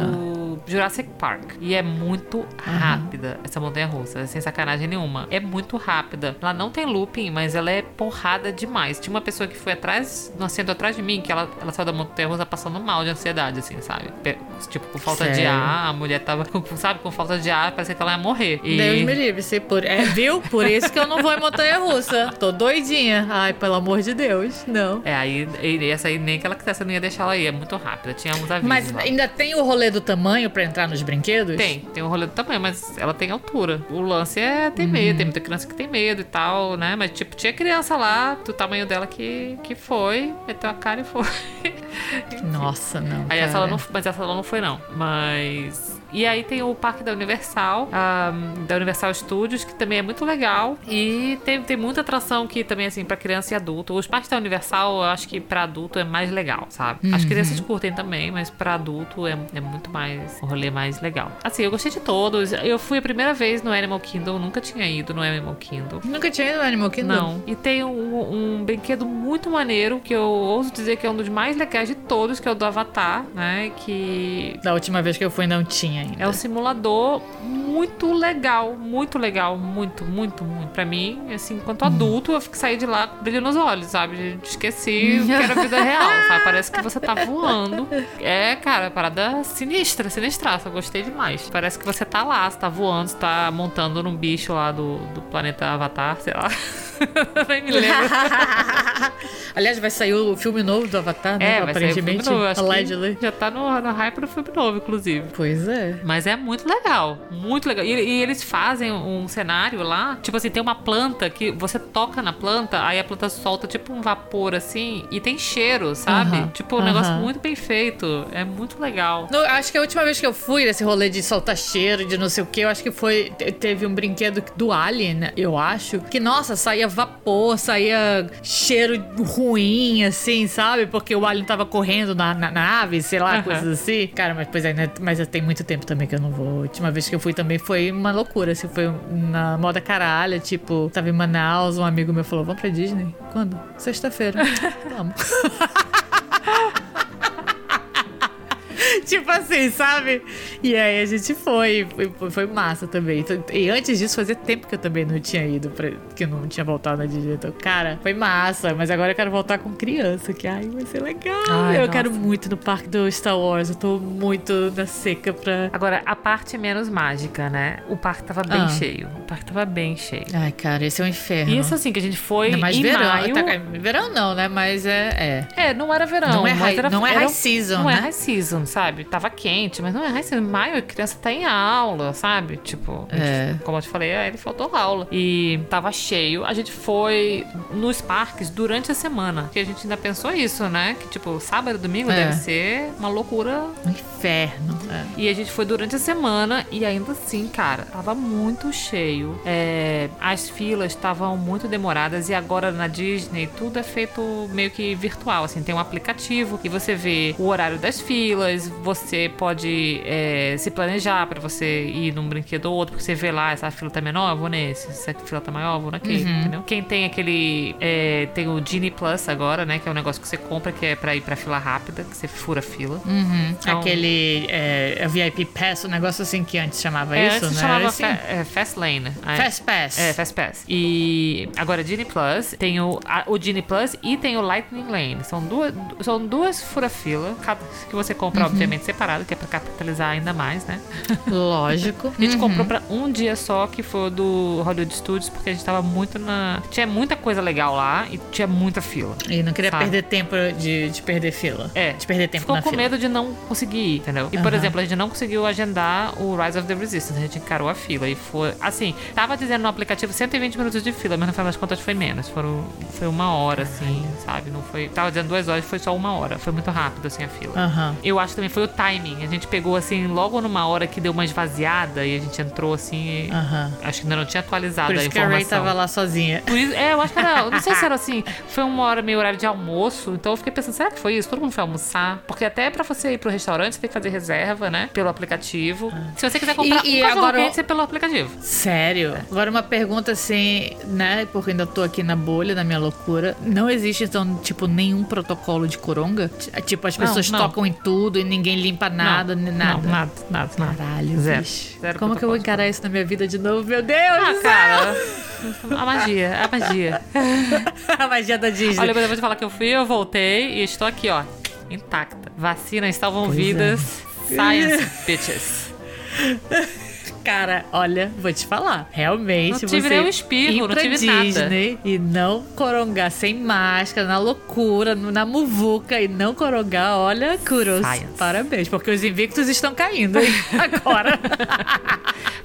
Jurassic Park. E é muito rápida essa montanha russa, sem sacanagem nenhuma. É muito rápida. Ela não tem looping, mas ela é porrada demais. Tinha uma pessoa que foi atrás, no assento atrás de mim, que ela, ela saiu da montanha russa passando mal de ansiedade, assim, sabe? Tipo, com falta de Sério? ar, a mulher tava, com, sabe, com falta de ar, parecia que ela ia morrer. E... Deus me livre, se por... É, viu? Por isso que eu não vou em montanha russa. Tô doidinha. Ai, pelo amor de Deus. Não. É, aí essa aí nem que ela quisesse, não ia deixar ela ir. É muito rápida. Tinha uns avisos Mas lá. ainda tem o rolê do tamanho pra entrar nos brinquedos? Tem, tem um rolê do tamanho, mas ela tem altura. O lance é ter Uhum. medo, tem muita criança que tem medo e tal, né? Mas, tipo, tinha criança lá do tamanho dela que, que foi, meteu a cara e foi. Nossa, não. Aí essa cara. ela não, mas essa ela não foi, não. Mas. E aí tem o parque da Universal, ah, da Universal Studios, que também é muito legal. E tem, tem muita atração que também, assim, pra criança e adulto. Os parques da Universal, eu acho que pra adulto é mais legal, sabe? As crianças curtem também, mas pra adulto é, é muito mais. um rolê mais legal. Assim, eu gostei de todos. Eu fui a primeira vez no Animal Kingdom, nunca tinha ido no Animal Kingdom. Nunca tinha ido no Animal Kingdom? Não. E tem um, um brinquedo muito maneiro que eu ouso dizer que é um dos mais legais de todos, que é o do Avatar, né? Que Da última vez que eu fui não tinha ainda. é um simulador muito legal, muito legal, muito, muito, muito. Pra mim, assim, enquanto adulto, eu fico saí de lá brilho nos olhos, sabe? Esqueci que era vida real, sabe? Parece que você tá voando. É, cara, parada sinistra, sinistraça. Gostei demais. Parece que você tá lá, você tá voando, você tá montando num bicho lá do, do planeta Avatar, sei lá. Nem me lembro. Aliás, vai sair o filme novo do Avatar, né? É, vai sair o filme Aparentemente, novo. allegedly. já tá no, no hype do filme novo, inclusive. Pois é. Mas é muito legal, muito legal. E, e eles fazem um cenário lá, tipo assim, tem uma planta que você toca na planta, aí a planta solta tipo um vapor assim, e tem cheiro, sabe? Aham, Tipo, um negócio aham. muito bem feito. É muito legal. No- acho que a última vez que eu fui nesse rolê de soltar cheiro, de não sei o que, eu acho que foi. te- Teve um brinquedo do Alien, eu acho. Que, nossa, saía vapor, saía cheiro ruim, assim, sabe? Porque o Alien tava correndo na, na nave, sei lá, coisas assim. Cara, mas pois é, né? Mas já tem muito tempo também que eu não vou. A última vez que eu fui também foi uma loucura, assim, foi na moda caralho, tipo, tava em Manaus, um amigo meu falou: vamos pra Disney? Quando? Sexta-feira. vamos. tipo assim, sabe? E aí a gente foi, foi, foi massa também. Então, E antes disso, fazia tempo que eu também não tinha ido, pra, que eu não tinha voltado na Disney. Então, cara, foi massa. Mas agora eu quero voltar com criança, que ai, vai ser legal. Ai, eu nossa. quero muito no parque do Star Wars. Eu tô muito na seca pra. Agora, a parte menos mágica, né? O parque tava bem Ah. cheio. O parque tava bem cheio. Ai, cara, esse é um inferno. E isso assim, que a gente foi Ainda mais em verão. maio. Tá- verão não, né? Mas é. é. É, não era verão. Não é high- era, não é high season, Não é né? high season, sabe? Tava quente, mas não é season. Maio a criança tá em aula, sabe? Tipo, É. como eu te falei, ele faltou aula. E tava cheio. A gente foi nos parques durante a semana. Que a gente ainda pensou isso, né? Que tipo, sábado e domingo É. deve ser uma loucura Um inferno. É. e a gente foi durante a semana e ainda assim, cara, tava muito cheio. É, as filas estavam muito demoradas e agora na Disney tudo é feito meio que virtual, assim, tem um aplicativo e você vê o horário das filas, você pode é, se planejar pra você ir num brinquedo ou outro, porque você vê lá, essa fila tá menor, eu vou nesse, essa fila tá maior, eu vou naquele, entendeu? Quem tem aquele, é, tem o Genie Plus agora, né, que é um negócio que você compra que é pra ir pra fila rápida, que você fura a fila. Uhum. Então- Aquele é, VIP Pass, um negócio assim que antes chamava É, isso, antes né? chamava assim? é, Fast Lane. Aí- Fast Pass. É, Fast Pass. E agora Genie Plus, tem o, a- o Genie Plus e tem o Lightning Lane. São duas, são duas fura-fila, cada- que você compra, obviamente, separado, que é pra capitalizar ainda mais, né? Lógico. A gente comprou pra um dia só, que foi do Hollywood Studios, porque a gente tava muito na. Tinha muita coisa legal lá e tinha muita fila. E não queria Sabe? perder tempo de, de perder fila. É. De perder tempo Ficou na com fila. medo de não conseguir ir, entendeu? E, por Aham. exemplo, a gente não conseguiu agendar o Rise of the Resistance. A gente encarou a fila e foi. Assim, tava dizendo no aplicativo 120 minutos de fila, mas no final das contas foi menos. Foram, foi uma hora, assim, sabe? Não foi. Tava dizendo duas horas, foi só uma hora. Foi muito rápido, assim, a fila. Aham. Eu acho que também foi o timing. A gente pegou, assim, logo numa hora que deu uma esvaziada e a gente entrou, assim. e- Aham. Acho que ainda não tinha atualizado Por a isso que a Ray informação. tava lá sozinha. Por isso, é, eu acho que era. eu Não sei se era assim. Foi uma hora meio horário de almoço. Então eu fiquei pensando, será que foi isso? Todo mundo foi almoçar? Porque até pra você ir pro restaurante, você tem que fazer reserva, né? Pelo aplicativo. Se você quiser comprar E- e um cachorro agora- quente, é pelo aplicativo. Sério? Agora uma pergunta assim, né? Porque ainda tô aqui na bolha da minha loucura. Não existe, então, tipo, nenhum protocolo de coronga? Tipo, as Não, pessoas não. tocam em tudo e ninguém ninguém limpa nada, não, nada. Não, nada, nada, nada. Caralho, Zero. bicho. Zero Como que eu vou encarar isso na minha vida de novo? Meu Deus Ah, cara. A magia, a magia. a magia da Disney. Olha, vou te falar que eu fui, eu voltei e estou aqui, ó, intacta. Vacinas salvam Pois é. vidas. Science, bitches. Cara, olha, vou te falar. Realmente, Não tive você nem um espirro, ir não tive nada. Disney e não corongar sem máscara, na loucura, na muvuca e não corongar, olha, kudos. Science. Parabéns, porque os invictos estão caindo hein, agora.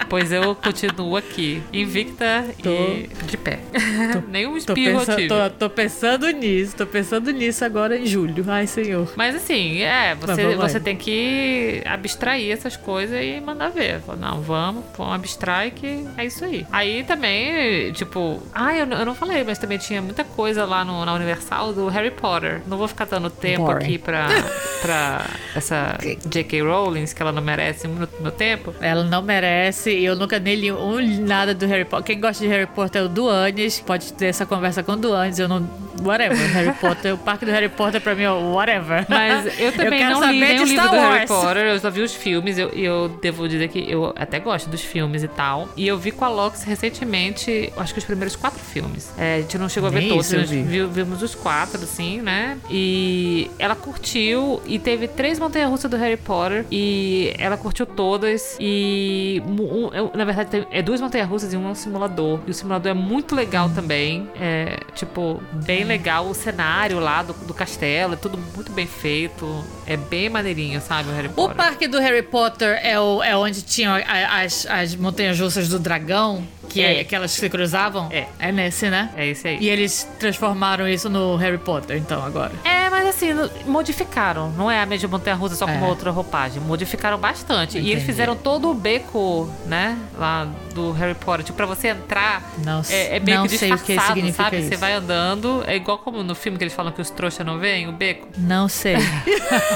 Pois eu continuo aqui, invicta Tô- e de pé. Nenhum tô, espirro eu pensando, tive. tô, tô pensando nisso, tô pensando nisso agora em julho. Ai, senhor. Mas assim, é, você, você tem que abstrair essas coisas e mandar ver. Não, vamos, vamos abstrair que é isso aí. Aí também, tipo, ah, eu, não- eu não falei, mas também tinha muita coisa lá no, na Universal do Harry Potter. Não vou ficar dando tempo Boring. aqui pra, pra essa J.K. Rowling, que ela não merece muito meu tempo. Ela não merece e eu nunca nem li um, nada do Harry Potter. Quem gosta de Harry Potter é o Duanes. Pode ter essa conversa com o Duanes. Eu não. Whatever. Harry Potter. O parque do Harry Potter pra mim é whatever. Mas eu também quero não li nem o livro do Harry. Potter, eu só vi os filmes, e eu, eu devo dizer que eu até gosto dos filmes e tal. E eu vi com a Lox recentemente, acho que os primeiros quatro filmes. É, a gente não chegou a ver Nem todos, eu nós vi. vi- vimos os quatro, assim, né? E ela curtiu, e teve três montanhas-russas do Harry Potter, e ela curtiu todas, e um- eu- na verdade tem- é duas montanhas-russas e um é um simulador. E o simulador é muito legal também, é, tipo, bem legal o cenário lá do, do castelo, é tudo muito bem feito, é bem maneirinho, sabe, o Harry O Potter. parque do Harry Potter é, o, é onde tinham as, as montanhas russas do dragão, que é É. aquelas que se cruzavam? É. É nesse, né? É esse aí. E eles transformaram isso no Harry Potter, então, agora. É, mas assim, modificaram. Não é a mesma montanha-russa só com É. uma outra roupagem. Modificaram bastante. E eles Entendi. fizeram todo o beco, né? Lá do Harry Potter. Tipo, pra você entrar, Não, é, é meio não que sei o que significa sabe? isso. Você vai andando. É igual como no filme que eles falam que os trouxas não veem, o beco. Não sei.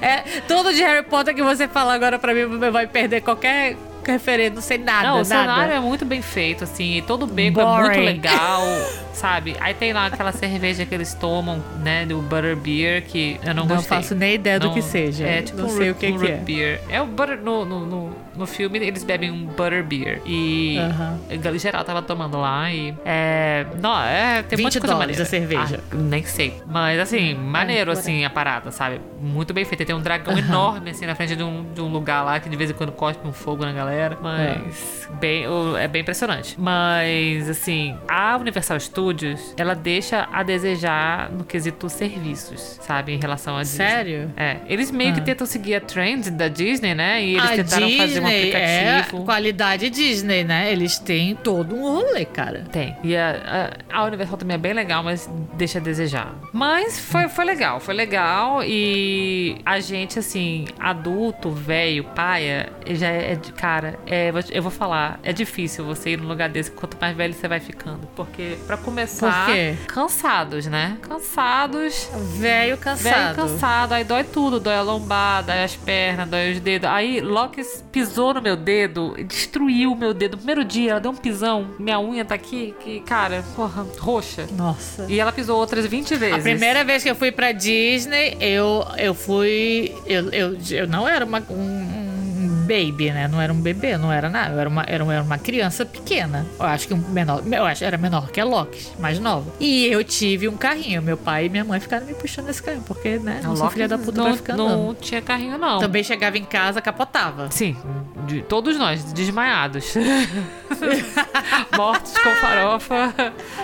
é, tudo de Harry Potter que você fala agora pra mim vai perder qualquer referência, não sei nada, não, o nada. cenário é muito bem feito, assim. E todo o beco é Boring. muito legal, sabe? Aí tem lá aquela cerveja que eles tomam, né? Do Butterbeer, que eu não, Não gostei. faço nem ideia do Não- que seja. É tipo não um sei o que, um que é. beer. É o butter no, no, no, no filme eles bebem um butterbeer e Aham. em geral tava tomando lá e é, não, é tem 20 muita coisa dólares a cerveja. Ah, nem sei, mas assim, maneiro assim a parada, sabe? Muito bem feita. Tem um dragão enorme assim na frente de um, de um lugar lá que de vez em quando cospe um fogo na galera, mas bem, o- é bem impressionante. Mas assim, a Universal Studios, ela deixa a desejar no quesito serviços, sabe, em relação a Disney. Sério? É, eles meio que Ah. tentam seguir a trend da Disney, né? E eles a tentaram Disney fazer um aplicativo. É qualidade Disney, né? Eles têm todo um rolê, cara. Tem. E a, a, a Universal também é bem legal, mas deixa a desejar. Mas foi, foi legal, foi legal. E a gente, assim, adulto, velho, paia, já é. de- Cara, é, eu vou falar, é difícil você ir num lugar desse quanto mais velho você vai ficando. Porque, pra começar, Por quê? cansados, né? Cansados. Velho cansado. Velho cansado, aí dói tudo, dói a lombada, dói as pernas, dói os dedos. Aí Locks pisou no meu dedo, destruiu o meu dedo. No primeiro dia, ela deu um pisão, minha unha tá aqui, que, cara, porra, roxa. Nossa. E ela pisou outras 20 vezes. A primeira vez que eu fui pra Disney, eu, eu fui. Eu, eu, eu não era uma, um, um baby, né? Não era um bebê, não era nada. Eu era uma, era uma, era uma criança pequena. Eu acho que um menor. Eu acho que era menor que a Loki, mais nova. E eu tive um carrinho. Meu pai e minha mãe ficaram me puxando nesse carrinho, porque, né? Não sou filha da puta não, pra ficar andando. não tinha carrinho, não. Também chegava em casa, capotava. Sim, de, todos nós, desmaiados. Mortos com farofa,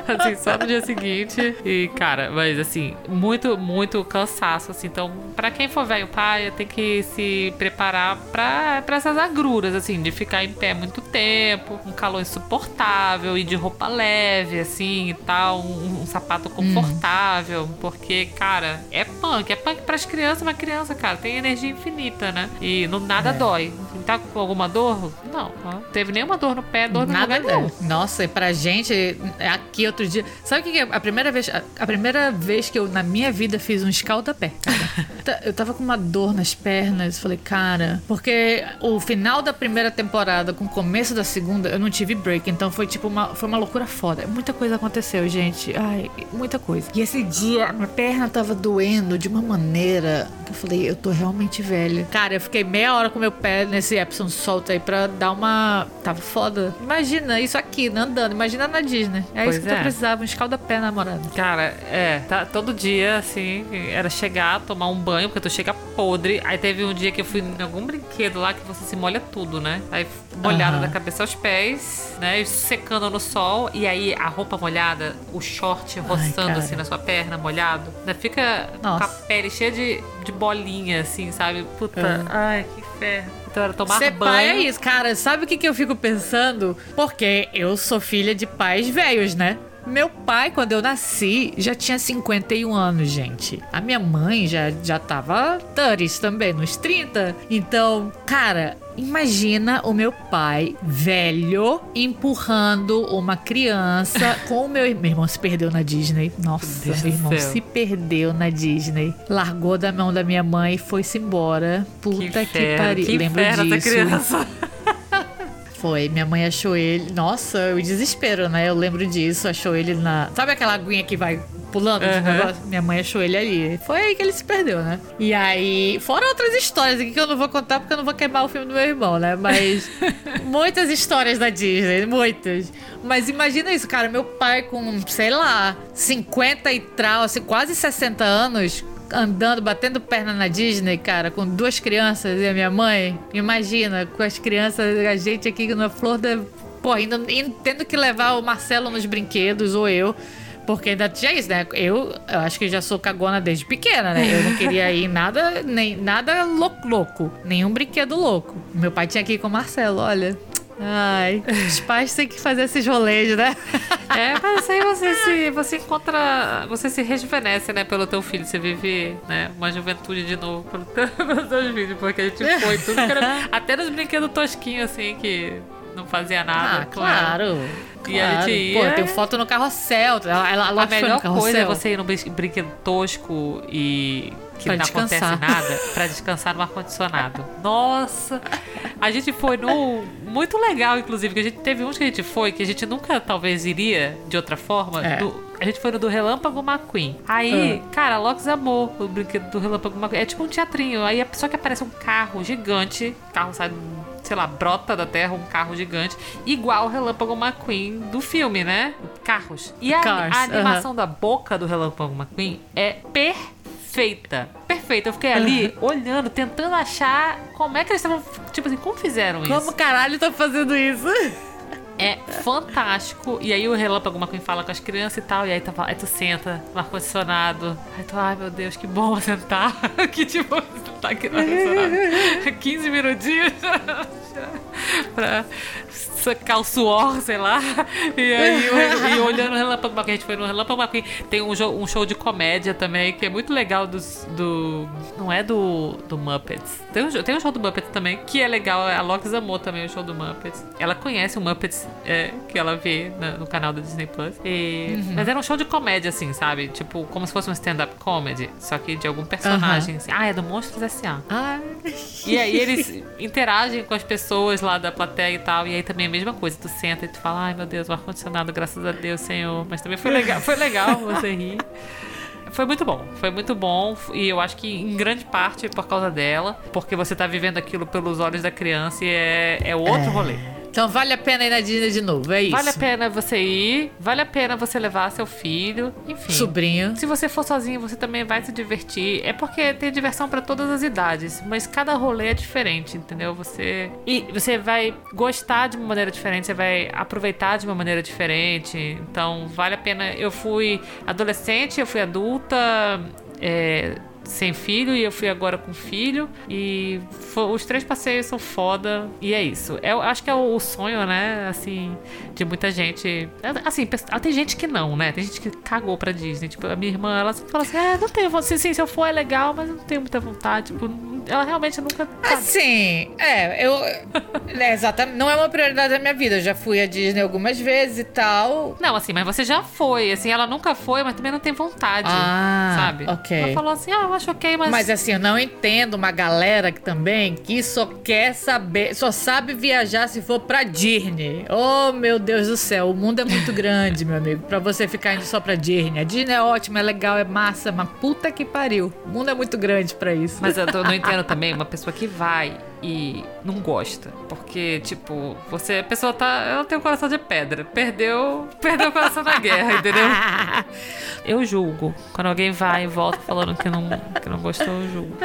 assim, só no dia seguinte. E, cara, mas assim, muito, muito cansaço, assim. Então, pra quem for velho pai, tem que se preparar pra, pra essas agruras, assim, de ficar em pé muito tempo, um calor insuportável e de roupa leve, assim, e tal, um, um sapato confortável, porque, cara, é punk, é punk pras crianças, mas criança, cara, tem energia infinita, né? E não, nada É. dói. Tá com alguma dor? Não, não teve nenhuma dor no pé, dor no Nada lugar nenhum. Nossa, e pra gente, é aqui outro dia. Sabe o que que é? A primeira vez, a, a primeira vez que eu na minha vida fiz um escalda-pé, cara. Ta- eu tava com uma dor nas pernas. Falei, cara, porque o final da primeira temporada com o começo da segunda, eu não tive break. Então foi tipo uma, foi uma loucura foda. Muita coisa aconteceu, gente. Ai, muita coisa. E esse dia, minha perna tava doendo de uma maneira que eu falei, eu tô realmente velha. Cara, eu fiquei meia hora com meu pé nesse Epsom Salt aí pra dar uma. Tava foda. Imagina isso aqui, né, andando. Imagina na Disney. É Pois isso que é. eu precisava, um escalda-pé namorado. Cara, é, tá, todo dia, assim, era chegar, tomar um banho, porque tu chega podre. Aí teve um dia que eu fui em algum brinquedo lá que você se molha tudo, né? Aí molhada Aham. da cabeça aos pés, né? Secando no sol. E aí a roupa molhada, o short roçando cara. assim na sua perna, molhado. Né? Fica Nossa. com a pele cheia de, de bolinha, assim, sabe? Puta, ai, que inferno. Então era tomar Ser banho. pai é isso, cara. Sabe o que, que eu fico pensando? Porque eu sou filha de pais velhos, né? Meu pai, quando eu nasci, já tinha 51 anos, gente. A minha mãe já, já tava 30 também, nos 30. Então, cara, imagina o meu pai, velho, empurrando uma criança com o meu, meu irmão. se perdeu na Disney. Nossa, meu do irmão se perdeu na Disney. Largou da mão da minha mãe e foi-se embora. Puta que, inferno, pariu. Que Lembro disso. essa criança. Foi, minha mãe achou ele. Nossa, o desespero, né? Eu lembro disso. Achou ele na. Sabe aquela aguinha que vai pulando de Aham. negócio? Minha mãe achou ele ali. Foi aí que ele se perdeu, né? E aí. Fora outras histórias aqui que eu não vou contar porque eu não vou queimar o filme do meu irmão, né? Mas. muitas histórias da Disney, muitas. Mas imagina isso, cara. Meu pai com, sei lá, 50 e tal, assim, quase 60 anos andando, batendo perna na Disney, cara, com duas crianças e a minha mãe. Imagina, com as crianças, a gente aqui na flor da. Pô, ainda, indo- tendo que levar o Marcelo nos brinquedos, ou eu. Porque ainda tinha isso, né? Eu, eu acho que já sou cagona desde pequena, né? Eu não queria ir nada, nem nada louco, louco. Nenhum brinquedo louco. Meu pai tinha que ir com o Marcelo, olha. Ai, os pais têm que fazer esses rolês, né? É, mas aí você se você encontra, você se rejuvenesce, né, pelo teu filho, você vive, né, uma juventude de novo pelo teu, pelos teus filhos, porque a gente foi tudo era, até nos brinquedos tosquinhos assim que não fazia nada. Ah, ela. claro. E a claro. gente Pô, ia- eu tenho foto no carrossel. Ela, ela, A melhor coisa é você ir num brin- brinquedo tosco e que Pra não descansar. acontece nada pra descansar no ar-condicionado. Nossa! A gente foi no. Muito legal, inclusive, que a gente teve uns que a gente foi que a gente nunca talvez iria de outra forma. É. Do- a gente foi no do Relâmpago McQueen. Aí, cara, a Lox amou o brinquedo do Relâmpago McQueen. É tipo um teatrinho. Aí só que aparece um carro gigante. Carro sai, sei lá, brota da terra, um carro gigante. Igual o Relâmpago McQueen do filme, né? Carros. E a, Cars, a animação da boca do Relâmpago McQueen é perfeita. Perfeita. Eu fiquei ali olhando, tentando achar como é que eles estavam. Tipo assim, como fizeram isso? Como caralho tá fazendo isso? É fantástico. E aí o Relâmpago McQueen fala com as crianças e tal. E aí, tá, aí tu senta no ar-condicionado. Aí tu, ai meu Deus, que bom sentar. que tipo, sentar aqui no ar-condicionado. 15 minutinhos pra secar o suor, sei lá. E aí, e olhando o Relâmpago McQueen, a gente foi no Relâmpago McQueen. Tem um, jo- um show de comédia também, que é muito legal dos, do... Não é do, do Muppets. Tem um, tem um show do Muppets também, que é legal. A Lox amou também o show do Muppets. Ela conhece o Muppets, é, que ela vê na- no canal da Disney Plus. E- Mas era um show de comédia, assim, sabe? Tipo, como se fosse um stand-up comedy, só que de algum personagem. assim. Ah, é do Monstros S.A. Ai. E aí eles interagem com as pessoas lá da plateia e tal. E aí também mesma coisa. Tu senta e tu fala, ai meu Deus, o ar-condicionado, graças a Deus, Senhor. Mas também foi legal, foi legal você rir. Foi muito bom, foi muito bom. E eu acho que em grande parte é por causa dela. Porque você tá vivendo aquilo pelos olhos da criança e é, é outro rolê. Então vale a pena ir na Disney de novo, é isso. Vale a pena você ir, vale a pena você levar seu filho, enfim. Sobrinho. Se você for sozinho, você também vai se divertir. É porque tem diversão pra todas as idades, mas cada rolê é diferente, entendeu? Você e você vai gostar de uma maneira diferente, você vai aproveitar de uma maneira diferente. Então, vale a pena. Eu fui adolescente, eu fui adulta, é, sem filho e eu fui agora com filho e os três passeios são foda e é isso. Eu acho que é o sonho, né, assim, de muita gente. Assim, pe- ah, tem gente que não, né? Tem gente que cagou pra Disney. Tipo, a minha irmã, ela fala assim: "Ah, não tenho vontade. Sim, se eu for é legal, mas eu não tenho muita vontade". Tipo, ela realmente nunca. sabe? Assim, é, eu. É, exatamente. Não é uma prioridade da minha vida. Eu já fui à Disney algumas vezes e tal. Não, assim, mas você já foi. Assim, ela nunca foi, mas também não tem vontade. Ah, sabe? ok. Ela falou assim: ah, eu acho ok, mas. Mas assim, eu não entendo uma galera que também que só quer saber, só sabe viajar se for pra Disney. Oh, meu Deus do céu, o mundo é muito grande, meu amigo, pra você ficar indo só pra Disney. A Disney é ótima, é legal, é massa, mas puta que pariu. O mundo é muito grande pra isso. Mas eu tô- não entendo também uma pessoa que vai e não gosta. Porque, tipo, você, a pessoa tá. Ela tem um coração de pedra. Perdeu. Perdeu o coração na guerra, entendeu? Eu julgo. Quando alguém vai e volta falando que não, que não gostou, eu julgo.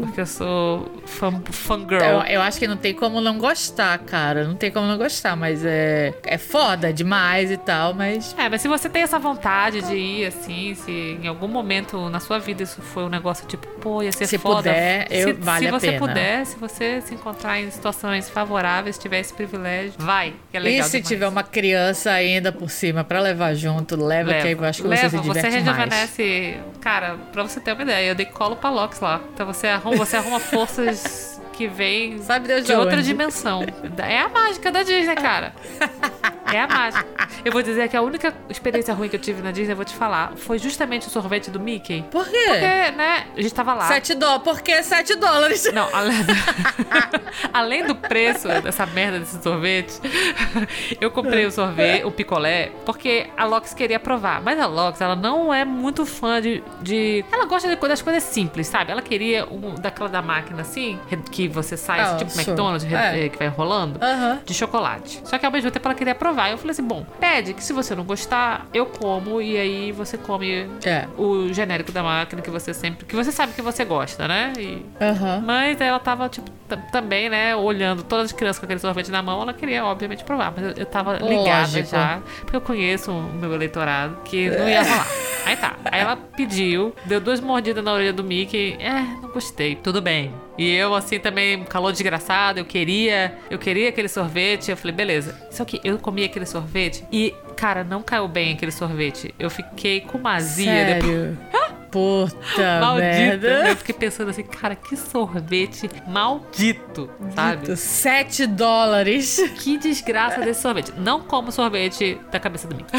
Porque eu sou fã, fangirl. Eu, eu acho que não tem como não gostar, cara. Não tem como não gostar, mas é, é foda demais e tal, mas. É, mas se você tem essa vontade de ir, assim, se em algum momento na sua vida isso foi um negócio tipo, pô, ia ser Se foda. puder, eu- se, vale se a você pena. puder, se você se encontrar em situações favoráveis, tiver esse privilégio, vai, que é legal e se demais. tiver uma criança ainda por cima pra levar junto, leva, que aí eu acho que Leva, você se diverte mais. rejuvenesce. Cara, pra você ter uma ideia, eu dei colo pra Lox lá. Então você arruma, você arruma forças que vêm Sabe Deus de de outra onde. dimensão. É a mágica da Disney, cara. É a mágica. Eu vou dizer que a única experiência ruim que eu tive na Disney, eu vou te falar, foi justamente o sorvete do Mickey. Por quê? Porque, né, a gente tava lá. 7 dólares. Por que 7 dólares? Não, além do, além do preço dessa merda desse sorvete, eu comprei o sorvete, o picolé, porque a Lox queria provar. Mas a Lox, ela não é muito fã de. de- ela gosta de das coisas simples, sabe? Ela queria um daquela da máquina assim, que você sai, Ah, tipo sure. McDonald's, É. eh, que vai rolando. De chocolate. Só que ao mesmo tempo ela queria provar. Eu falei assim: bom, pede que se você não gostar, eu como e aí você come É. o genérico da máquina que você sempre. que você sabe que você gosta, né? E mas ela tava, tipo, tam- também, né, olhando todas as crianças com aquele sorvete na mão, ela queria, obviamente, provar. Mas eu, eu tava ligada Lógico. já, porque eu conheço o meu eleitorado, que não ia rolar. Aí tá. Aí ela pediu, deu duas mordidas na orelha do Mickey. É, não gostei. Tudo bem. E eu, assim, também, calor desgraçado, eu queria, eu queria aquele sorvete. Eu falei, beleza. Só que eu comi aquele sorvete e, cara, não caiu bem aquele sorvete. Eu fiquei com uma azia depois. Puta Maldito. merda. Eu fiquei pensando assim, cara, que sorvete maldito, sabe? 7 dólares. Que desgraça desse sorvete. Não como sorvete da cabeça do Mickey.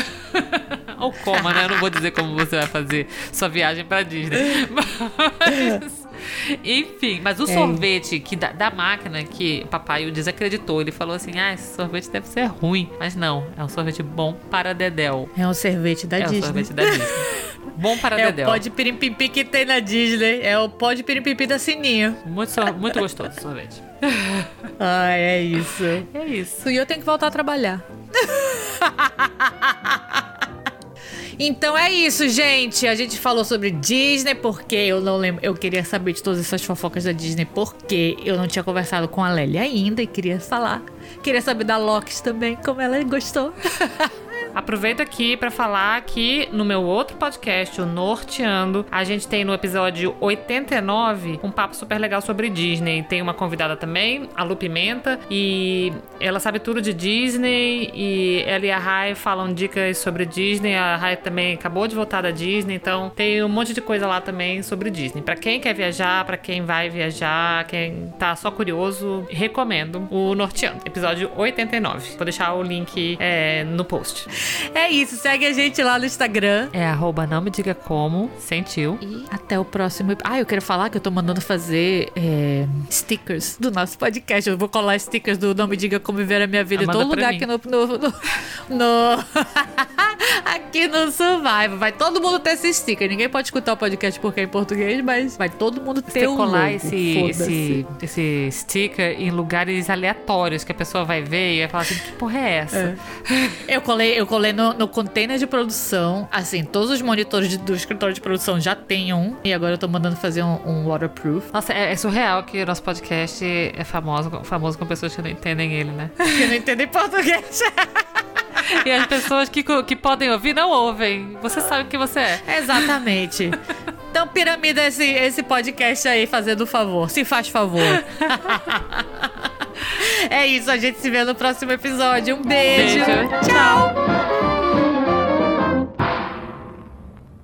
Ou coma, né? Eu não vou dizer como você vai fazer sua viagem pra Disney. Mas, enfim, mas o sorvete que da, da máquina que o papai o desacreditou, ele falou assim: ah, esse sorvete deve ser ruim. Mas não, é um sorvete bom para Dedel. É um sorvete da É Disney. sorvete da Disney. Bom para É Dedel. o pó de pirimpipi que tem na Disney. É o pó de pirimpipi da Sininho. Muito, muito gostoso o sorvete. Ai, é isso. É isso. E eu tenho que voltar a trabalhar. Então é isso, gente. A gente falou sobre Disney porque eu não lembro. Eu queria saber de todas essas fofocas da Disney porque eu não tinha conversado com a Lélia ainda e queria falar. Queria saber da Loki também, como ela gostou. Aproveito aqui pra falar que no meu outro podcast, o Norteando, a gente tem no episódio 89 um papo super legal sobre Disney. Tem uma convidada também, a Lu Pimenta, e ela sabe tudo de Disney. E ela e a Rai falam dicas sobre Disney. A Rai também acabou de voltar da Disney, então tem um monte de coisa lá também sobre Disney. Pra quem quer viajar, pra quem vai viajar, quem tá só curioso, recomendo o Norteando, episódio 89. Vou deixar o link é, no post. É isso, segue a gente lá no Instagram. É arroba não me diga como, sentiu. E até o próximo. Ah, eu quero falar que eu tô mandando fazer é, stickers do nosso podcast. Eu vou colar stickers do Não Me Diga Como Viver a Minha Vida em todo lugar aqui no. no, no, no- aqui no Survival. Vai todo mundo ter esse sticker. Ninguém pode escutar o podcast porque é em português, mas vai todo mundo ter o colar esse, esse, esse sticker em lugares aleatórios que a pessoa vai ver e vai falar assim: que porra é essa? Eu colei, eu colei no, no container de produção. Assim, todos os monitores de- do escritório de produção já tem um. E agora eu tô mandando fazer um, um waterproof. Nossa, é, é surreal que o nosso podcast é famoso, famoso com pessoas que não entendem ele, né? Que não entendem português. E as pessoas que, que podem ouvir não ouvem. Você sabe o que você é. Exatamente. Então, piramida esse, esse podcast aí, fazendo favor. Se faz favor. é isso, a gente se vê no próximo episódio. Um beijo. Beijo. Tchau.